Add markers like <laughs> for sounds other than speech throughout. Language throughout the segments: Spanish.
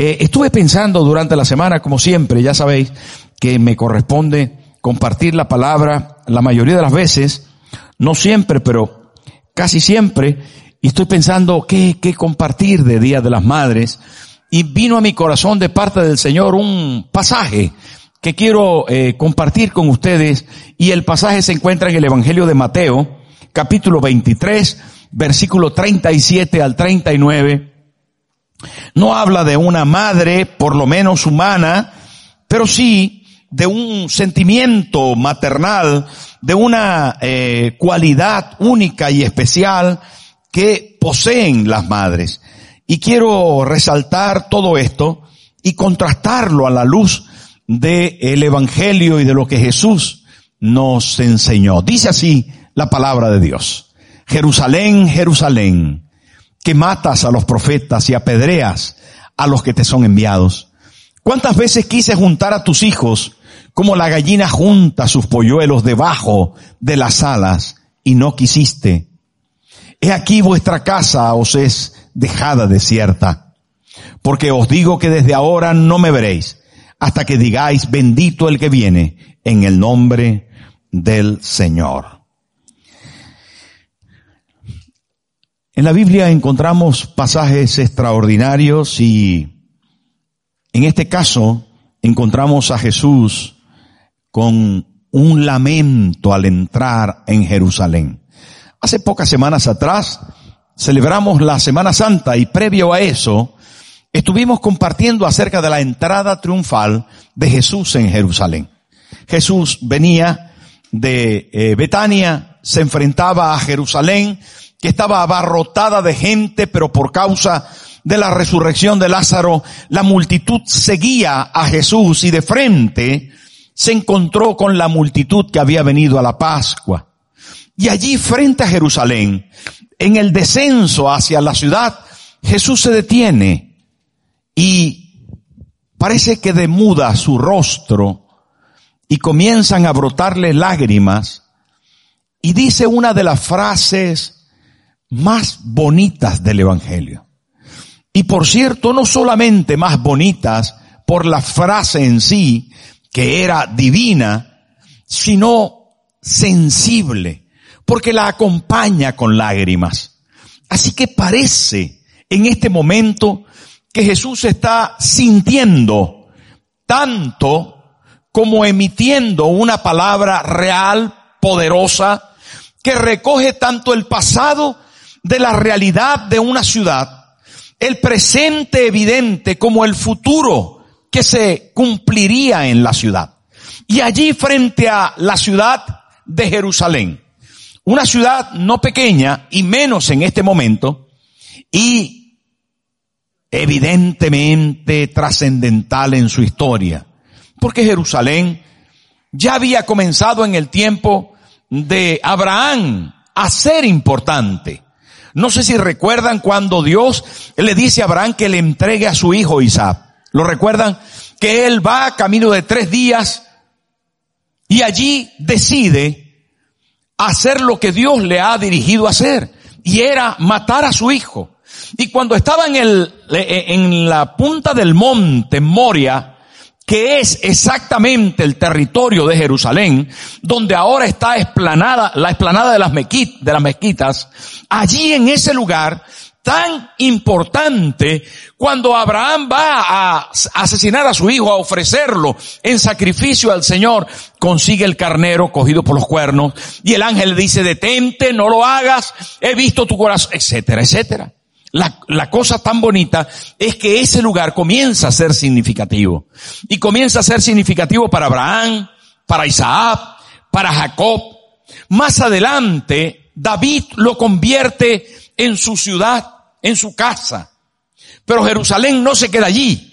Eh, estuve pensando durante la semana, como siempre, ya sabéis que me corresponde compartir la palabra la mayoría de las veces, no siempre, pero casi siempre, y estoy pensando qué, compartir de Día de las Madres, y vino a mi corazón de parte del Señor un pasaje que quiero eh, compartir con ustedes, y el pasaje se encuentra en el Evangelio de Mateo, capítulo 23, versículo 37 al 39, no habla de una madre, por lo menos humana, pero sí de un sentimiento maternal, de una eh, cualidad única y especial que poseen las madres. Y quiero resaltar todo esto y contrastarlo a la luz del Evangelio y de lo que Jesús nos enseñó. Dice así la palabra de Dios. Jerusalén, Jerusalén que matas a los profetas y apedreas a los que te son enviados. ¿Cuántas veces quise juntar a tus hijos como la gallina junta sus polluelos debajo de las alas y no quisiste? He aquí vuestra casa os es dejada desierta, porque os digo que desde ahora no me veréis hasta que digáis bendito el que viene en el nombre del Señor. En la Biblia encontramos pasajes extraordinarios y en este caso encontramos a Jesús con un lamento al entrar en Jerusalén. Hace pocas semanas atrás celebramos la Semana Santa y previo a eso estuvimos compartiendo acerca de la entrada triunfal de Jesús en Jerusalén. Jesús venía de eh, Betania, se enfrentaba a Jerusalén, que estaba abarrotada de gente, pero por causa de la resurrección de Lázaro, la multitud seguía a Jesús y de frente se encontró con la multitud que había venido a la Pascua. Y allí frente a Jerusalén, en el descenso hacia la ciudad, Jesús se detiene y parece que demuda su rostro y comienzan a brotarle lágrimas y dice una de las frases más bonitas del Evangelio. Y por cierto, no solamente más bonitas por la frase en sí, que era divina, sino sensible, porque la acompaña con lágrimas. Así que parece en este momento que Jesús está sintiendo tanto como emitiendo una palabra real, poderosa, que recoge tanto el pasado de la realidad de una ciudad, el presente evidente como el futuro que se cumpliría en la ciudad. Y allí frente a la ciudad de Jerusalén, una ciudad no pequeña y menos en este momento, y evidentemente trascendental en su historia, porque Jerusalén ya había comenzado en el tiempo de Abraham a ser importante. No sé si recuerdan cuando Dios le dice a Abraham que le entregue a su hijo Isaac. ¿Lo recuerdan? Que él va camino de tres días y allí decide hacer lo que Dios le ha dirigido a hacer. Y era matar a su hijo. Y cuando estaba en el, en la punta del monte Moria, que es exactamente el territorio de Jerusalén, donde ahora está esplanada, la esplanada de las, de las mezquitas, allí en ese lugar tan importante, cuando Abraham va a asesinar a su hijo, a ofrecerlo en sacrificio al Señor, consigue el carnero cogido por los cuernos, y el ángel le dice, detente, no lo hagas, he visto tu corazón, etcétera, etcétera. La, cosa tan bonita es que ese lugar comienza a ser significativo. Y comienza a ser significativo para Abraham, para Isaac, para Jacob. Más adelante, David lo convierte en su ciudad, en su casa. Pero Jerusalén no se queda allí.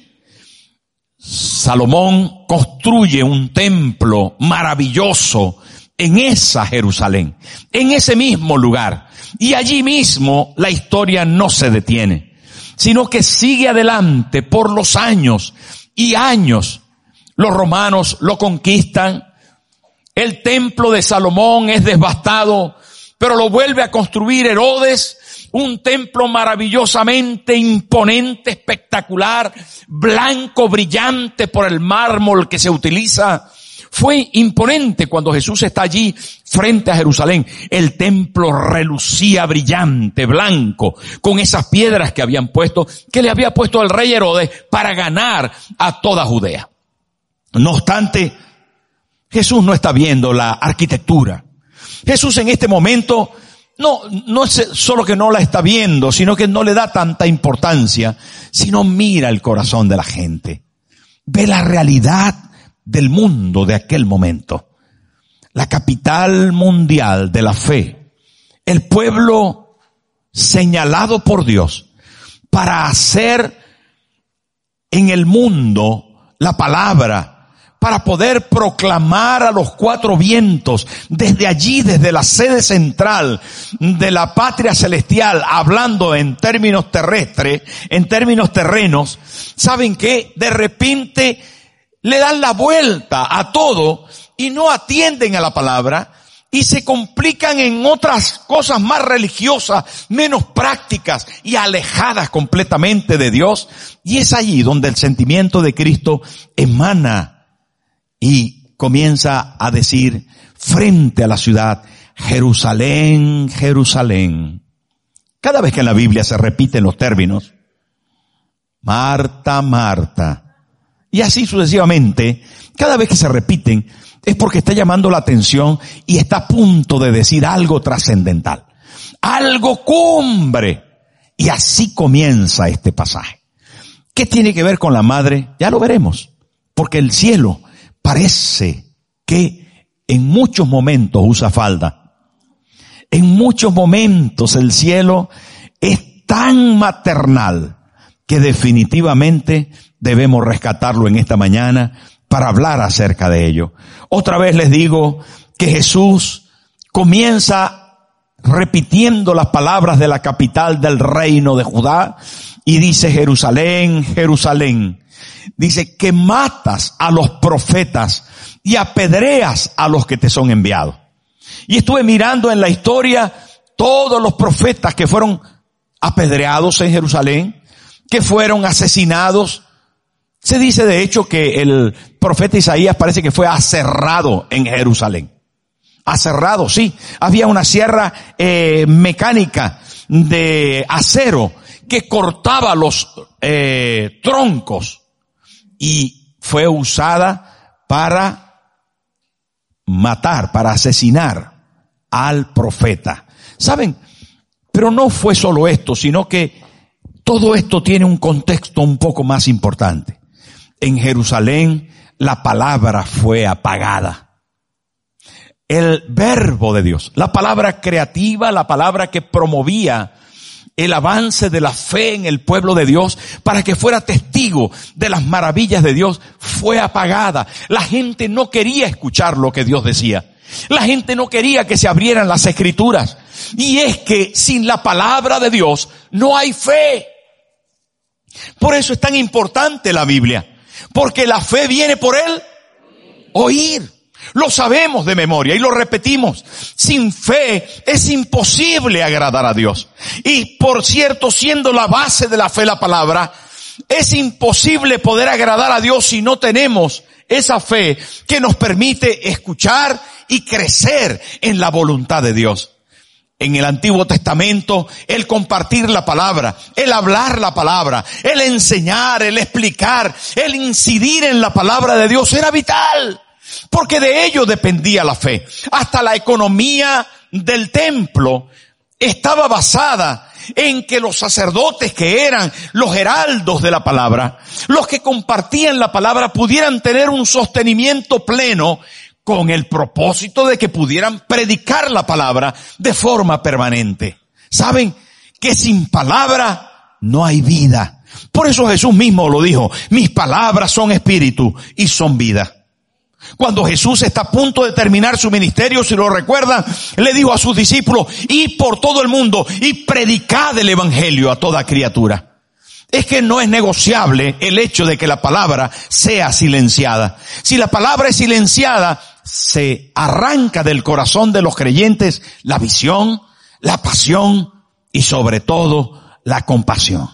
Salomón construye un templo maravilloso en esa Jerusalén, en ese mismo lugar. Y allí mismo la historia no se detiene, sino que sigue adelante por los años y años. Los romanos lo conquistan, el templo de Salomón es devastado, pero lo vuelve a construir Herodes, un templo maravillosamente imponente, espectacular, blanco, brillante por el mármol que se utiliza. Fue imponente cuando Jesús está allí frente a Jerusalén. El templo relucía brillante, blanco, con esas piedras que habían puesto, que le había puesto el rey Herodes para ganar a toda Judea. No obstante, Jesús no está viendo la arquitectura. Jesús en este momento no, no es solo que no la está viendo, sino que no le da tanta importancia, sino mira el corazón de la gente. Ve la realidad del mundo de aquel momento. La capital mundial de la fe. El pueblo señalado por Dios para hacer en el mundo la palabra para poder proclamar a los cuatro vientos desde allí, desde la sede central de la patria celestial, hablando en términos terrestres, en términos terrenos, saben que de repente le dan la vuelta a todo y no atienden a la palabra y se complican en otras cosas más religiosas, menos prácticas y alejadas completamente de Dios. Y es allí donde el sentimiento de Cristo emana y comienza a decir frente a la ciudad, Jerusalén, Jerusalén. Cada vez que en la Biblia se repiten los términos, Marta, Marta, y así sucesivamente, cada vez que se repiten es porque está llamando la atención y está a punto de decir algo trascendental, algo cumbre. Y así comienza este pasaje. ¿Qué tiene que ver con la madre? Ya lo veremos, porque el cielo parece que en muchos momentos usa falda. En muchos momentos el cielo es tan maternal que definitivamente debemos rescatarlo en esta mañana para hablar acerca de ello. Otra vez les digo que Jesús comienza repitiendo las palabras de la capital del reino de Judá y dice Jerusalén, Jerusalén, dice que matas a los profetas y apedreas a los que te son enviados. Y estuve mirando en la historia todos los profetas que fueron apedreados en Jerusalén, que fueron asesinados. Se dice de hecho que el profeta Isaías parece que fue aserrado en Jerusalén. Aserrado, sí. Había una sierra eh, mecánica de acero que cortaba los eh, troncos y fue usada para matar, para asesinar al profeta. ¿Saben? Pero no fue solo esto, sino que todo esto tiene un contexto un poco más importante. En Jerusalén la palabra fue apagada. El verbo de Dios, la palabra creativa, la palabra que promovía el avance de la fe en el pueblo de Dios para que fuera testigo de las maravillas de Dios fue apagada. La gente no quería escuchar lo que Dios decía. La gente no quería que se abrieran las escrituras. Y es que sin la palabra de Dios no hay fe. Por eso es tan importante la Biblia. Porque la fe viene por él oír. Lo sabemos de memoria y lo repetimos. Sin fe es imposible agradar a Dios. Y por cierto, siendo la base de la fe la palabra, es imposible poder agradar a Dios si no tenemos esa fe que nos permite escuchar y crecer en la voluntad de Dios. En el Antiguo Testamento, el compartir la palabra, el hablar la palabra, el enseñar, el explicar, el incidir en la palabra de Dios era vital. Porque de ello dependía la fe. Hasta la economía del templo estaba basada en que los sacerdotes que eran los heraldos de la palabra, los que compartían la palabra, pudieran tener un sostenimiento pleno con el propósito de que pudieran predicar la palabra de forma permanente. ¿Saben? Que sin palabra no hay vida. Por eso Jesús mismo lo dijo, mis palabras son espíritu y son vida. Cuando Jesús está a punto de terminar su ministerio, si lo recuerdan, le dijo a sus discípulos, y por todo el mundo y predicad el evangelio a toda criatura. Es que no es negociable el hecho de que la palabra sea silenciada. Si la palabra es silenciada, se arranca del corazón de los creyentes la visión, la pasión y sobre todo la compasión.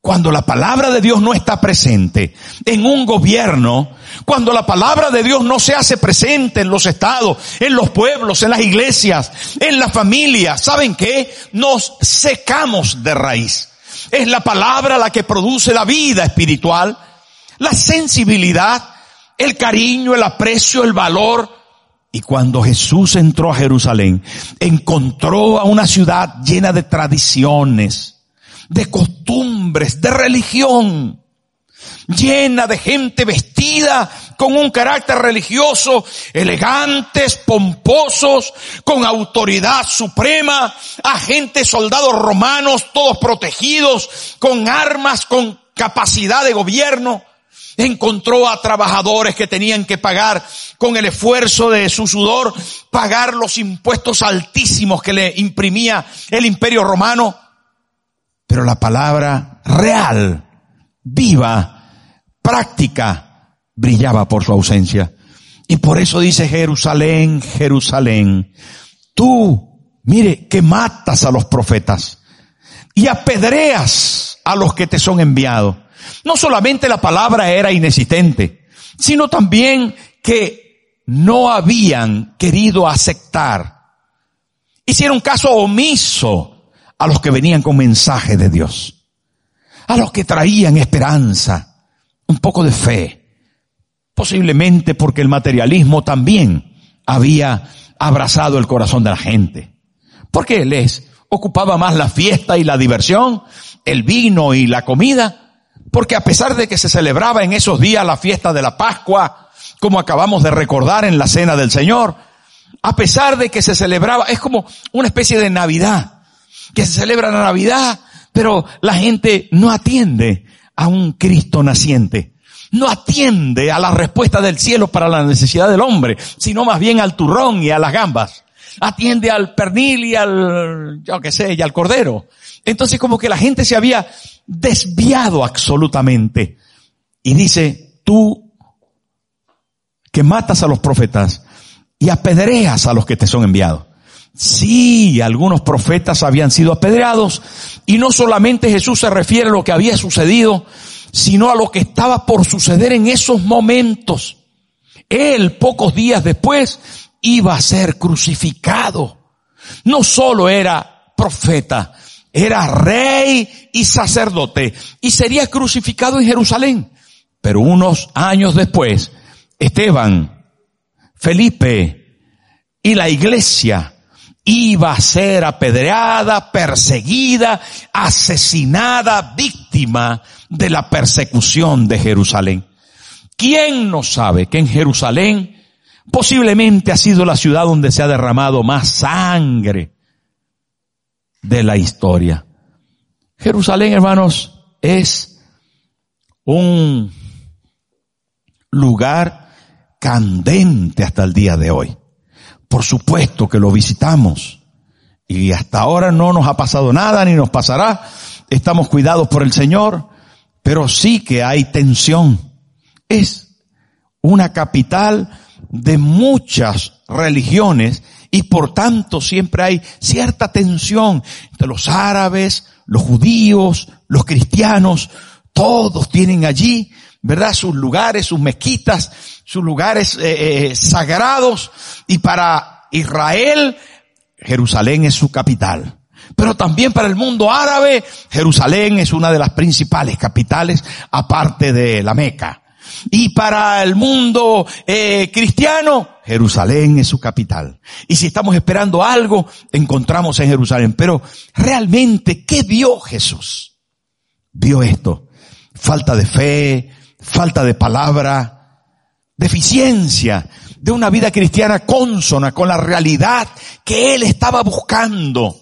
Cuando la palabra de Dios no está presente en un gobierno, cuando la palabra de Dios no se hace presente en los estados, en los pueblos, en las iglesias, en la familia, ¿saben qué? Nos secamos de raíz. Es la palabra la que produce la vida espiritual, la sensibilidad, el cariño, el aprecio, el valor. Y cuando Jesús entró a Jerusalén, encontró a una ciudad llena de tradiciones, de costumbres, de religión, llena de gente vestida con un carácter religioso, elegantes, pomposos, con autoridad suprema, agentes soldados romanos, todos protegidos, con armas, con capacidad de gobierno. Encontró a trabajadores que tenían que pagar con el esfuerzo de su sudor, pagar los impuestos altísimos que le imprimía el imperio romano pero la palabra real, viva, práctica, brillaba por su ausencia. Y por eso dice Jerusalén, Jerusalén, tú, mire, que matas a los profetas y apedreas a los que te son enviados. No solamente la palabra era inexistente, sino también que no habían querido aceptar. Hicieron caso omiso a los que venían con mensaje de Dios, a los que traían esperanza, un poco de fe, posiblemente porque el materialismo también había abrazado el corazón de la gente, porque les ocupaba más la fiesta y la diversión, el vino y la comida, porque a pesar de que se celebraba en esos días la fiesta de la Pascua, como acabamos de recordar en la cena del Señor, a pesar de que se celebraba, es como una especie de Navidad, que se celebra la Navidad, pero la gente no atiende a un Cristo naciente. No atiende a la respuesta del cielo para la necesidad del hombre, sino más bien al turrón y a las gambas. Atiende al pernil y al, yo qué sé, y al cordero. Entonces como que la gente se había desviado absolutamente. Y dice, tú que matas a los profetas y apedreas a los que te son enviados. Sí, algunos profetas habían sido apedreados y no solamente Jesús se refiere a lo que había sucedido, sino a lo que estaba por suceder en esos momentos. Él, pocos días después, iba a ser crucificado. No solo era profeta, era rey y sacerdote y sería crucificado en Jerusalén. Pero unos años después, Esteban, Felipe y la iglesia iba a ser apedreada, perseguida, asesinada, víctima de la persecución de Jerusalén. ¿Quién no sabe que en Jerusalén posiblemente ha sido la ciudad donde se ha derramado más sangre de la historia? Jerusalén, hermanos, es un lugar candente hasta el día de hoy. Por supuesto que lo visitamos. Y hasta ahora no nos ha pasado nada ni nos pasará. Estamos cuidados por el Señor, pero sí que hay tensión. Es una capital de muchas religiones y por tanto siempre hay cierta tensión entre los árabes, los judíos, los cristianos, todos tienen allí, ¿verdad? Sus lugares, sus mezquitas, sus lugares eh, eh, sagrados y para Israel Jerusalén es su capital. Pero también para el mundo árabe Jerusalén es una de las principales capitales aparte de la Meca. Y para el mundo eh, cristiano, Jerusalén es su capital. Y si estamos esperando algo, encontramos en Jerusalén. Pero realmente, ¿qué vio Jesús? Vio esto. Falta de fe, falta de palabra, deficiencia de una vida cristiana consona con la realidad que él estaba buscando.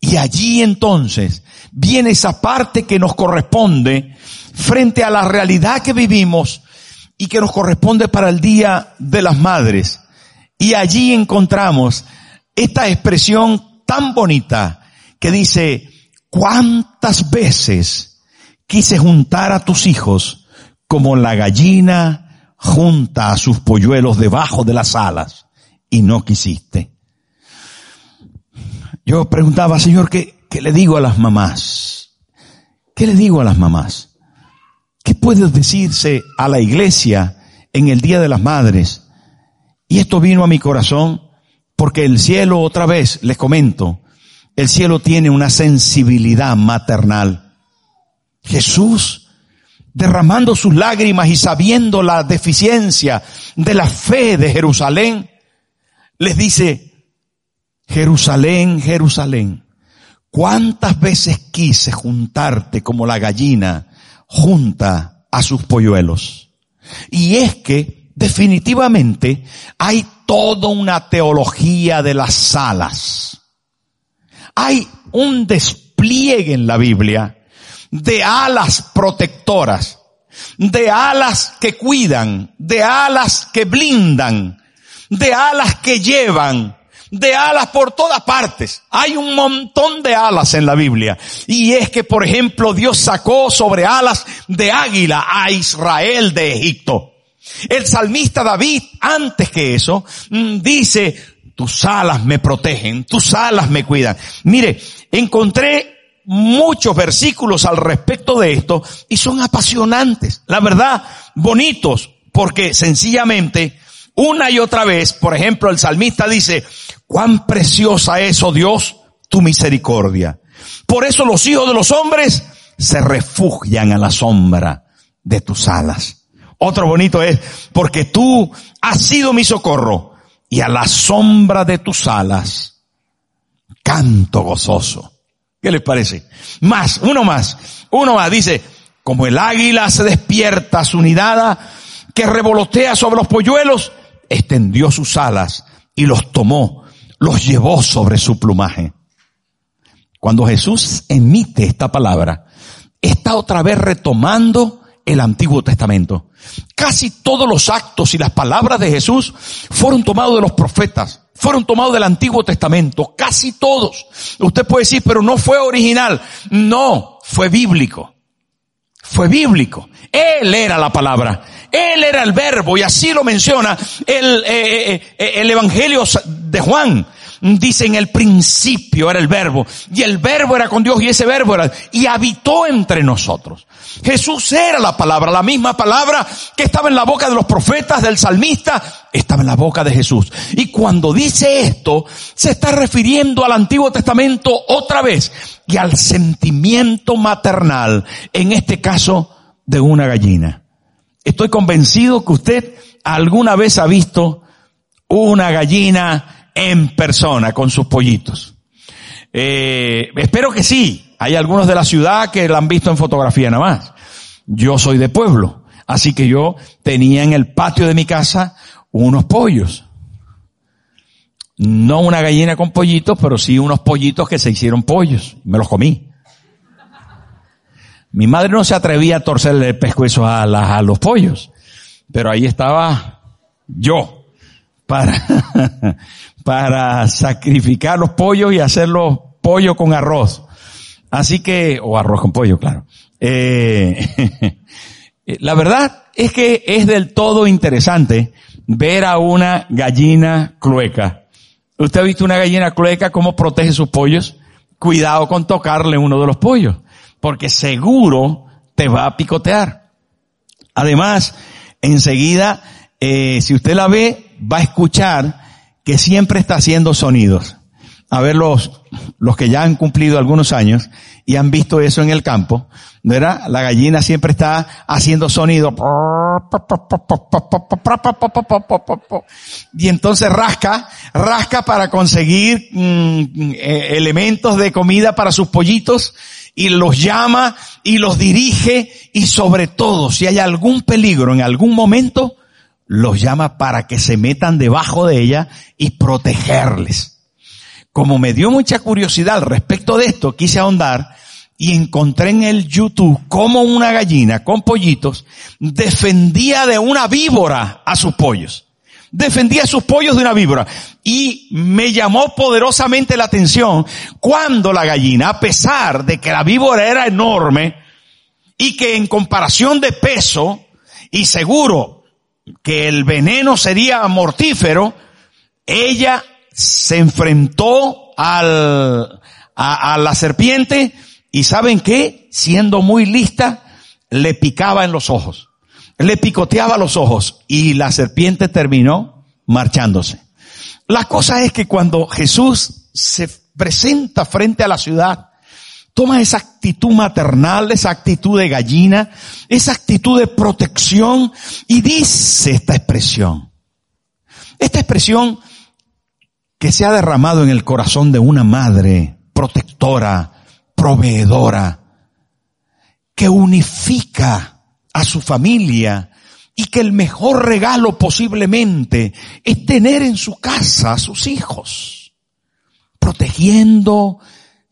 Y allí entonces viene esa parte que nos corresponde frente a la realidad que vivimos y que nos corresponde para el Día de las Madres. Y allí encontramos esta expresión tan bonita que dice, ¿cuántas veces quise juntar a tus hijos como la gallina junta a sus polluelos debajo de las alas y no quisiste. Yo preguntaba, Señor, ¿qué, qué le digo a las mamás? ¿Qué le digo a las mamás? ¿Qué puede decirse a la iglesia en el Día de las Madres? Y esto vino a mi corazón porque el cielo, otra vez, les comento, el cielo tiene una sensibilidad maternal. Jesús, derramando sus lágrimas y sabiendo la deficiencia de la fe de Jerusalén, les dice, Jerusalén, Jerusalén, ¿cuántas veces quise juntarte como la gallina junta a sus polluelos? Y es que definitivamente hay toda una teología de las alas. Hay un despliegue en la Biblia de alas protectoras, de alas que cuidan, de alas que blindan, de alas que llevan, de alas por todas partes. Hay un montón de alas en la Biblia. Y es que, por ejemplo, Dios sacó sobre alas de águila a Israel de Egipto. El salmista David, antes que eso, mm, dice, tus alas me protegen, tus alas me cuidan. Mire, encontré muchos versículos al respecto de esto y son apasionantes, la verdad, bonitos, porque sencillamente una y otra vez, por ejemplo, el salmista dice, cuán preciosa es, oh Dios, tu misericordia. Por eso los hijos de los hombres se refugian a la sombra de tus alas. Otro bonito es, porque tú has sido mi socorro y a la sombra de tus alas canto gozoso. ¿Qué les parece? Más, uno más, uno más. Dice, como el águila se despierta su nidada, que revolotea sobre los polluelos, extendió sus alas y los tomó, los llevó sobre su plumaje. Cuando Jesús emite esta palabra, está otra vez retomando el Antiguo Testamento. Casi todos los actos y las palabras de Jesús fueron tomados de los profetas, fueron tomados del Antiguo Testamento, casi todos. Usted puede decir, pero no fue original. No, fue bíblico. Fue bíblico. Él era la palabra. Él era el verbo y así lo menciona el, eh, eh, eh, el Evangelio de Juan dice en el principio era el verbo y el verbo era con Dios y ese verbo era y habitó entre nosotros. Jesús era la palabra, la misma palabra que estaba en la boca de los profetas, del salmista, estaba en la boca de Jesús. Y cuando dice esto, se está refiriendo al Antiguo Testamento otra vez y al sentimiento maternal, en este caso de una gallina. Estoy convencido que usted alguna vez ha visto una gallina en persona con sus pollitos. Eh, espero que sí. Hay algunos de la ciudad que la han visto en fotografía nada más. Yo soy de pueblo, así que yo tenía en el patio de mi casa unos pollos. No una gallina con pollitos, pero sí unos pollitos que se hicieron pollos. Me los comí. Mi madre no se atrevía a torcerle el pescuezo a, a los pollos, pero ahí estaba yo para, <laughs> para sacrificar los pollos y hacerlos pollo con arroz. Así que, o arroz con pollo, claro. Eh, <laughs> la verdad es que es del todo interesante ver a una gallina clueca. ¿Usted ha visto una gallina clueca cómo protege sus pollos? Cuidado con tocarle uno de los pollos, porque seguro te va a picotear. Además, enseguida, eh, si usted la ve, va a escuchar que siempre está haciendo sonidos. A ver los, los que ya han cumplido algunos años y han visto eso en el campo, ¿verdad? La gallina siempre está haciendo sonido. Y entonces rasca, rasca para conseguir mm, elementos de comida para sus pollitos y los llama y los dirige y sobre todo si hay algún peligro en algún momento, los llama para que se metan debajo de ella y protegerles. Como me dio mucha curiosidad respecto de esto, quise ahondar y encontré en el YouTube cómo una gallina con pollitos defendía de una víbora a sus pollos. Defendía a sus pollos de una víbora. Y me llamó poderosamente la atención cuando la gallina, a pesar de que la víbora era enorme y que en comparación de peso y seguro que el veneno sería mortífero, ella se enfrentó al, a, la serpiente y ¿saben qué? Siendo muy lista, le picaba en los ojos, le picoteaba los ojos y la serpiente terminó marchándose. La cosa es que cuando Jesús se presenta frente a la ciudad, toma esa actitud maternal, esa actitud de gallina, esa actitud de protección y dice esta expresión. Esta expresión que se ha derramado en el corazón de una madre protectora, proveedora, que unifica a su familia y que el mejor regalo posiblemente es tener en su casa a sus hijos, protegiendo,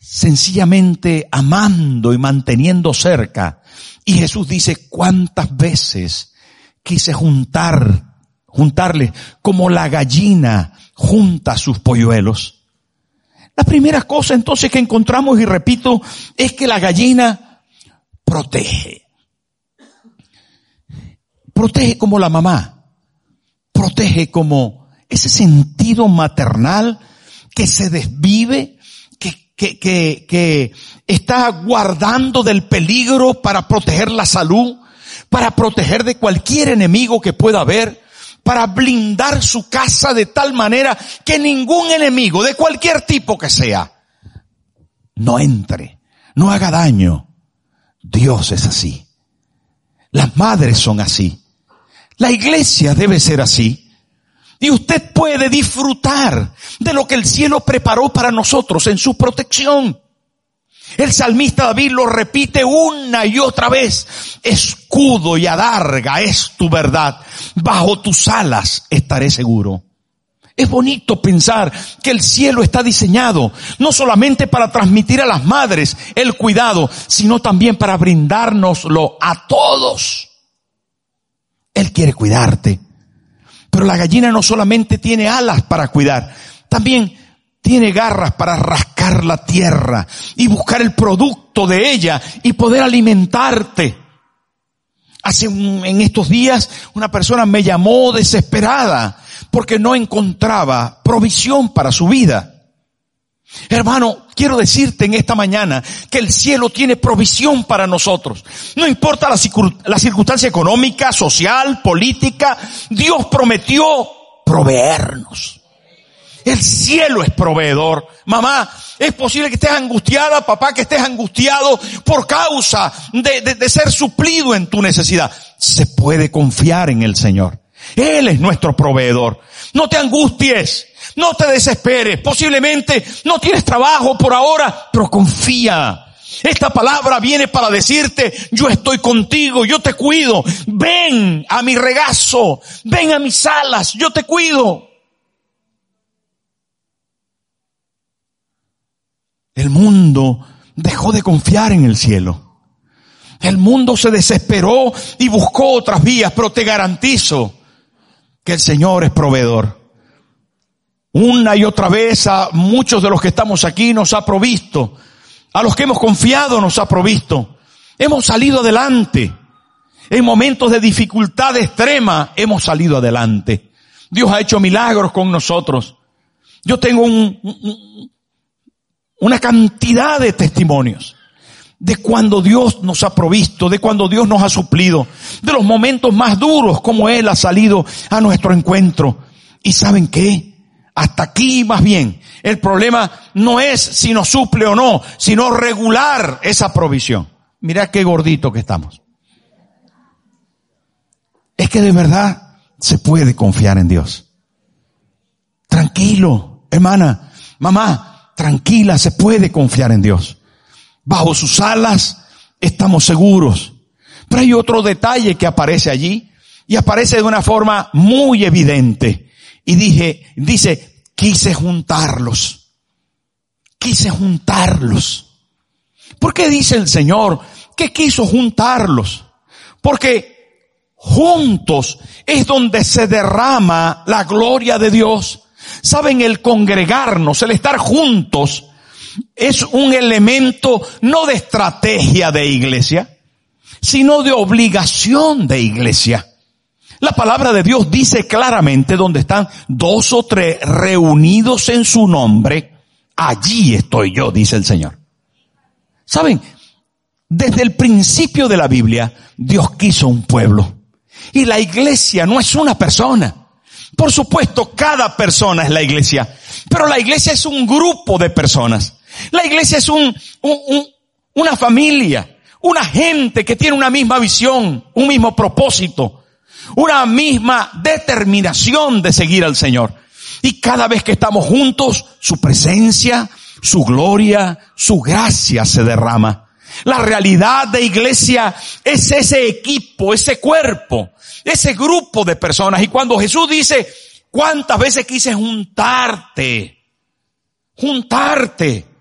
sencillamente amando y manteniendo cerca. Y Jesús dice, ¿cuántas veces quise juntar, juntarle como la gallina junta sus polluelos? La primera cosa entonces que encontramos, y repito, es que la gallina protege. Protege como la mamá. Protege como ese sentido maternal que se desvive, que, que, que, está guardando del peligro para proteger la salud, para proteger de cualquier enemigo que pueda haber para blindar su casa de tal manera que ningún enemigo, de cualquier tipo que sea, no entre, no haga daño. Dios es así. Las madres son así. La iglesia debe ser así. Y usted puede disfrutar de lo que el cielo preparó para nosotros en su protección. El salmista David lo repite una y otra vez. Escudo y adarga es tu verdad. Bajo tus alas estaré seguro. Es bonito pensar que el cielo está diseñado no solamente para transmitir a las madres el cuidado, sino también para brindárnoslo a todos. Él quiere cuidarte. Pero la gallina no solamente tiene alas para cuidar, también tiene garras para rascar la tierra y buscar el producto de ella y poder alimentarte. Hace en estos días una persona me llamó desesperada porque no encontraba provisión para su vida. Hermano, quiero decirte en esta mañana que el cielo tiene provisión para nosotros. No importa la, circunstancia económica, social, política, Dios prometió proveernos. El cielo es proveedor. Mamá, es posible que estés angustiada, papá, que estés angustiado por causa de, ser suplido en tu necesidad. Se puede confiar en el Señor. Él es nuestro proveedor. No te angusties, no te desesperes. Posiblemente no tienes trabajo por ahora, pero confía. Esta palabra viene para decirte, yo estoy contigo, yo te cuido. Ven a mi regazo, ven a mis alas, yo te cuido. El mundo dejó de confiar en el cielo. El mundo se desesperó y buscó otras vías, pero te garantizo que el Señor es proveedor. Una y otra vez a muchos de los que estamos aquí nos ha provisto. A los que hemos confiado nos ha provisto. Hemos salido adelante. En momentos de dificultad extrema hemos salido adelante. Dios ha hecho milagros con nosotros. Yo tengo un, un, una cantidad de testimonios de cuando Dios nos ha provisto, de cuando Dios nos ha suplido, de los momentos más duros como Él ha salido a nuestro encuentro. Y saben qué? Hasta aquí más bien, el problema no es si nos suple o no, sino regular esa provisión. Mira qué gordito que estamos. Es que de verdad se puede confiar en Dios. Tranquilo, hermana, mamá, tranquila, se puede confiar en Dios. Bajo sus alas estamos seguros. Pero hay otro detalle que aparece allí y aparece de una forma muy evidente. Y dije, dice, quise juntarlos. Quise juntarlos. ¿Por qué dice el Señor que quiso juntarlos? Porque juntos es donde se derrama la gloria de Dios. Saben, el congregarnos, el estar juntos, es un elemento no de estrategia de iglesia, sino de obligación de iglesia. La palabra de Dios dice claramente donde están dos o tres reunidos en su nombre, allí estoy yo, dice el Señor. ¿Saben? Desde el principio de la Biblia, Dios quiso un pueblo. Y la iglesia no es una persona. Por supuesto, cada persona es la iglesia. Pero la iglesia es un grupo de personas. La iglesia es un, una familia, una gente que tiene una misma visión, un mismo propósito, una misma determinación de seguir al Señor. Y cada vez que estamos juntos, su presencia, su gloria, su gracia se derrama. La realidad de iglesia es ese equipo, ese cuerpo, ese grupo de personas. Y cuando Jesús dice, ¿cuántas veces quise juntarte? Juntarte.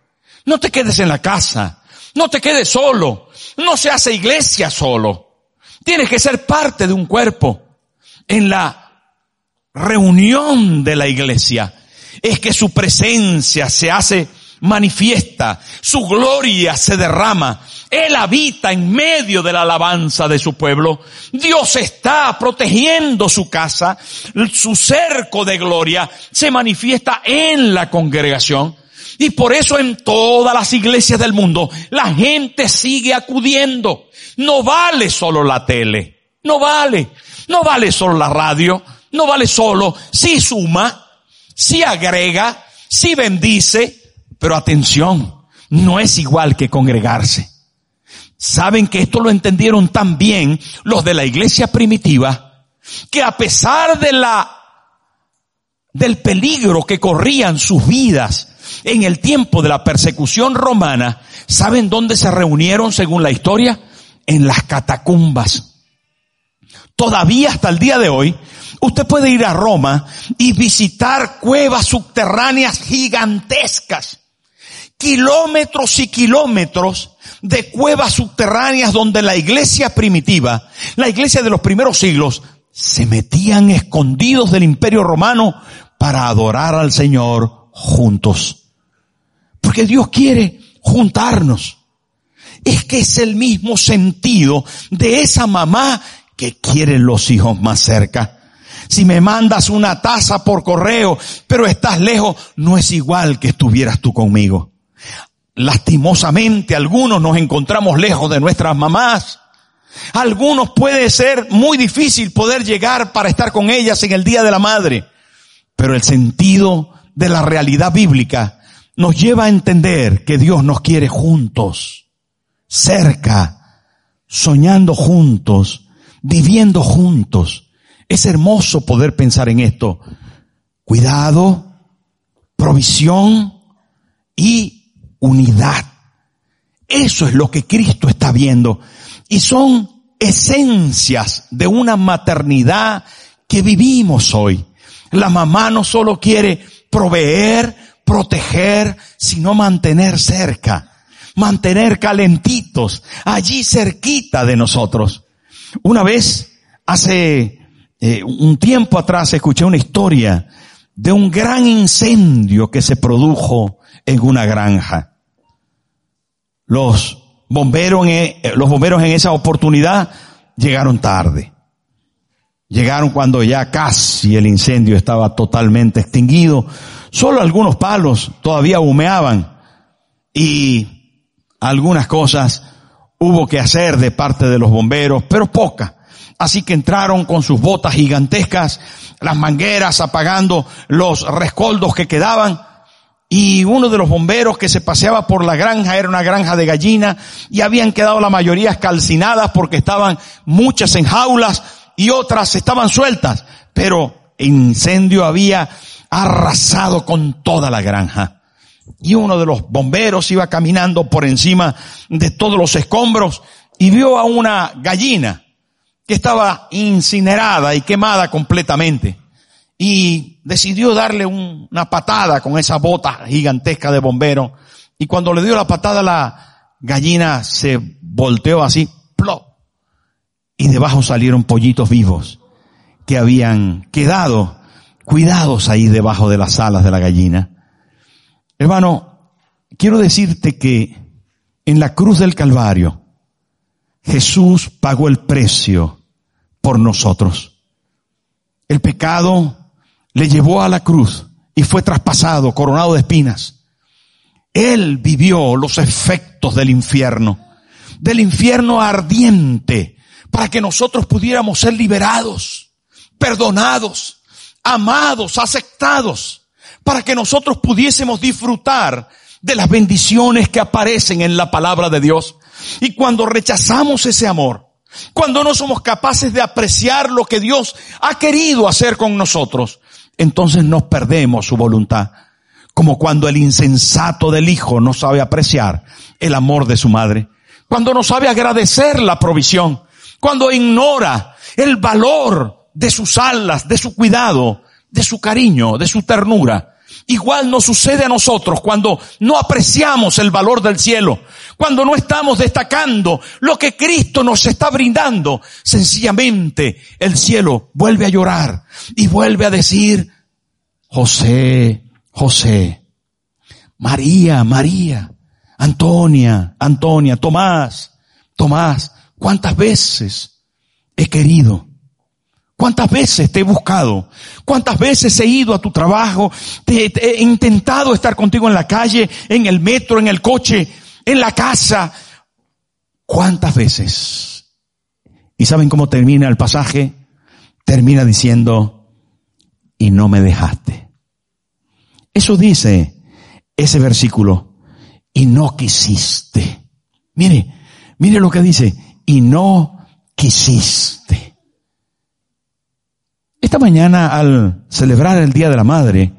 No te quedes en la casa. No te quedes solo. No se hace iglesia solo. Tienes que ser parte de un cuerpo. En la reunión de la iglesia es que su presencia se hace manifiesta, su gloria se derrama, Él habita en medio de la alabanza de su pueblo, Dios está protegiendo su casa, su cerco de gloria se manifiesta en la congregación. Y por eso en todas las iglesias del mundo la gente sigue acudiendo. No vale solo la tele, no vale, no vale solo la radio, no vale solo, si suma, si agrega, si bendice, pero atención, no es igual que congregarse. Saben que esto lo entendieron tan bien los de la iglesia primitiva, que a pesar de la, del peligro que corrían sus vidas en el tiempo de la persecución romana, ¿saben dónde se reunieron según la historia? En las catacumbas. Todavía hasta el día de hoy, usted puede ir a Roma y visitar cuevas subterráneas gigantescas kilómetros y kilómetros de cuevas subterráneas donde la iglesia primitiva, la iglesia de los primeros siglos, se metían escondidos del imperio romano para adorar al Señor juntos. Porque Dios quiere juntarnos. Es que es el mismo sentido de esa mamá que quieren los hijos más cerca. Si me mandas una taza por correo, pero estás lejos, no es igual que estuvieras tú conmigo. Lastimosamente algunos nos encontramos lejos de nuestras mamás. Algunos puede ser muy difícil poder llegar para estar con ellas en el Día de la Madre. Pero el sentido de la realidad bíblica nos lleva a entender que Dios nos quiere juntos, cerca, soñando juntos, viviendo juntos. Es hermoso poder pensar en esto. Cuidado, provisión y unidad. Eso es lo que Cristo está viendo. Y son esencias de una maternidad que vivimos hoy. La mamá no solo quiere proveer, proteger, sino mantener cerca, mantener calentitos, allí cerquita de nosotros. Una vez, hace eh, un tiempo atrás, escuché una historia de un gran incendio que se produjo en una granja. Los e, los bomberos en esa oportunidad llegaron tarde. Llegaron cuando ya casi el incendio estaba totalmente extinguido. Solo algunos palos todavía humeaban y algunas cosas hubo que hacer de parte de los bomberos, pero pocas. Así que entraron con sus botas gigantescas, las mangueras apagando los rescoldos que quedaban y uno de los bomberos que se paseaba por la granja era una granja de gallina y habían quedado la mayoría calcinadas porque estaban muchas en jaulas y otras estaban sueltas, pero el incendio había arrasado con toda la granja. Y uno de los bomberos iba caminando por encima de todos los escombros y vio a una gallina que estaba incinerada y quemada completamente y decidió darle una patada con esa bota gigantesca de bombero. Y cuando le dio la patada la gallina se volteó así, plop. Y debajo salieron pollitos vivos que habían quedado cuidados ahí debajo de las alas de la gallina. Hermano, quiero decirte que en la cruz del Calvario Jesús pagó el precio por nosotros. el pecado le llevó a la cruz y fue traspasado, coronado de espinas. Él vivió los efectos del infierno, del infierno ardiente, para que nosotros pudiéramos ser liberados, perdonados, amados, aceptados, para que nosotros pudiésemos disfrutar de las bendiciones que aparecen en la palabra de Dios. Y cuando rechazamos ese amor, cuando no somos capaces de apreciar lo que Dios ha querido hacer con nosotros, entonces nos perdemos su voluntad. Como cuando el insensato del hijo no sabe apreciar el amor de su madre. Cuando no sabe agradecer la provisión. Cuando ignora el valor de sus alas, de su cuidado, de su cariño, de su ternura. Igual nos sucede a nosotros cuando no apreciamos el valor del cielo, cuando no estamos destacando lo que Cristo nos está brindando. Sencillamente el cielo vuelve a llorar y vuelve a decir, José, José, María, María, Antonia, Antonia, Tomás, Tomás, ¿cuántas veces he querido ¿Cuántas veces te he buscado? ¿Cuántas veces he ido a tu trabajo? Te, he intentado estar contigo en la calle, en el metro, en el coche, en la casa. ¿Cuántas veces? ¿Y saben cómo termina el pasaje? Termina diciendo, y no me dejaste. Eso dice ese versículo, y no quisiste. Mire, mire lo que dice, y no quisiste. Esta mañana al celebrar el Día de la Madre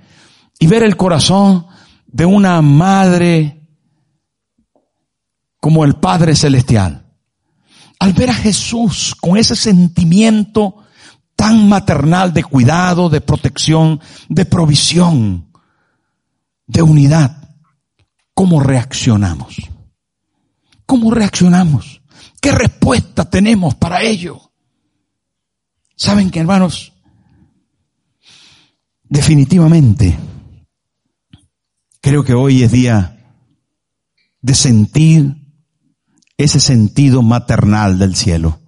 y ver el corazón de una madre como el Padre Celestial, al ver a Jesús con ese sentimiento tan maternal de cuidado, de protección, de provisión, de unidad, ¿cómo reaccionamos? ¿Cómo reaccionamos? ¿Qué respuesta tenemos para ello? ¿Saben que hermanos? Definitivamente, creo que hoy es día de sentir ese sentido maternal del cielo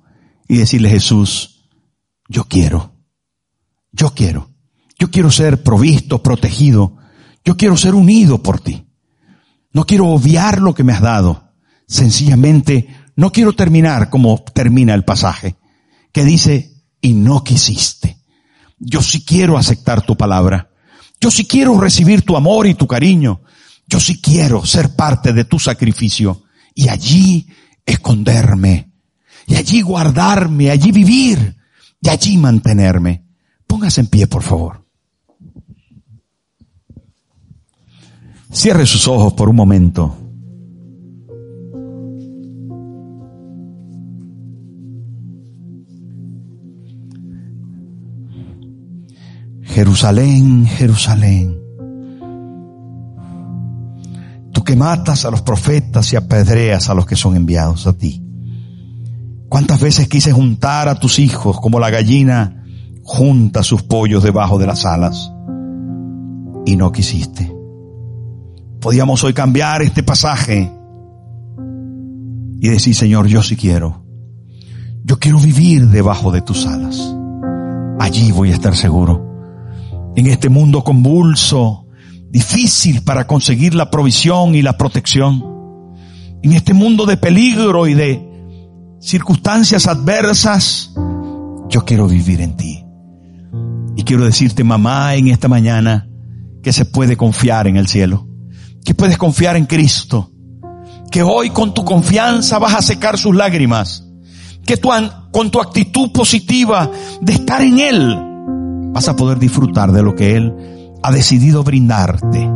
y decirle Jesús, yo quiero, yo quiero, yo quiero ser provisto, protegido, yo quiero ser unido por ti. No quiero obviar lo que me has dado, sencillamente no quiero terminar como termina el pasaje, que dice, y no quisiste. Yo sí quiero aceptar tu palabra. Yo sí quiero recibir tu amor y tu cariño. Yo sí quiero ser parte de tu sacrificio y allí esconderme y allí guardarme, allí vivir y allí mantenerme. Póngase en pie, por favor. Cierre sus ojos por un momento. Jerusalén, Jerusalén. Tú que matas a los profetas y apedreas a los que son enviados a ti. ¿Cuántas veces quise juntar a tus hijos como la gallina junta sus pollos debajo de las alas? Y no quisiste. Podíamos hoy cambiar este pasaje y decir, Señor, yo sí quiero. Yo quiero vivir debajo de tus alas. Allí voy a estar seguro en este mundo convulso, difícil para conseguir la provisión y la protección, en este mundo de peligro y de circunstancias adversas, yo quiero vivir en ti. Y quiero decirte, mamá, en esta mañana, que se puede confiar en el cielo, que puedes confiar en Cristo, que hoy con tu confianza vas a secar sus lágrimas, que tú, con tu actitud positiva de estar en Él, vas a poder disfrutar de lo que Él ha decidido brindarte.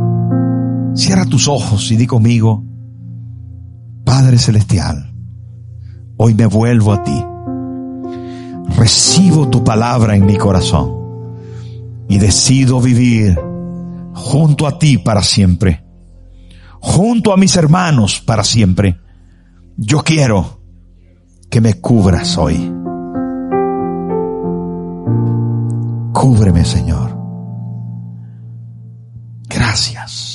Cierra tus ojos y di conmigo, Padre Celestial, hoy me vuelvo a ti. Recibo tu palabra en mi corazón y decido vivir junto a ti para siempre, junto a mis hermanos para siempre. Yo quiero que me cubras hoy. Cúbreme, Señor. Gracias.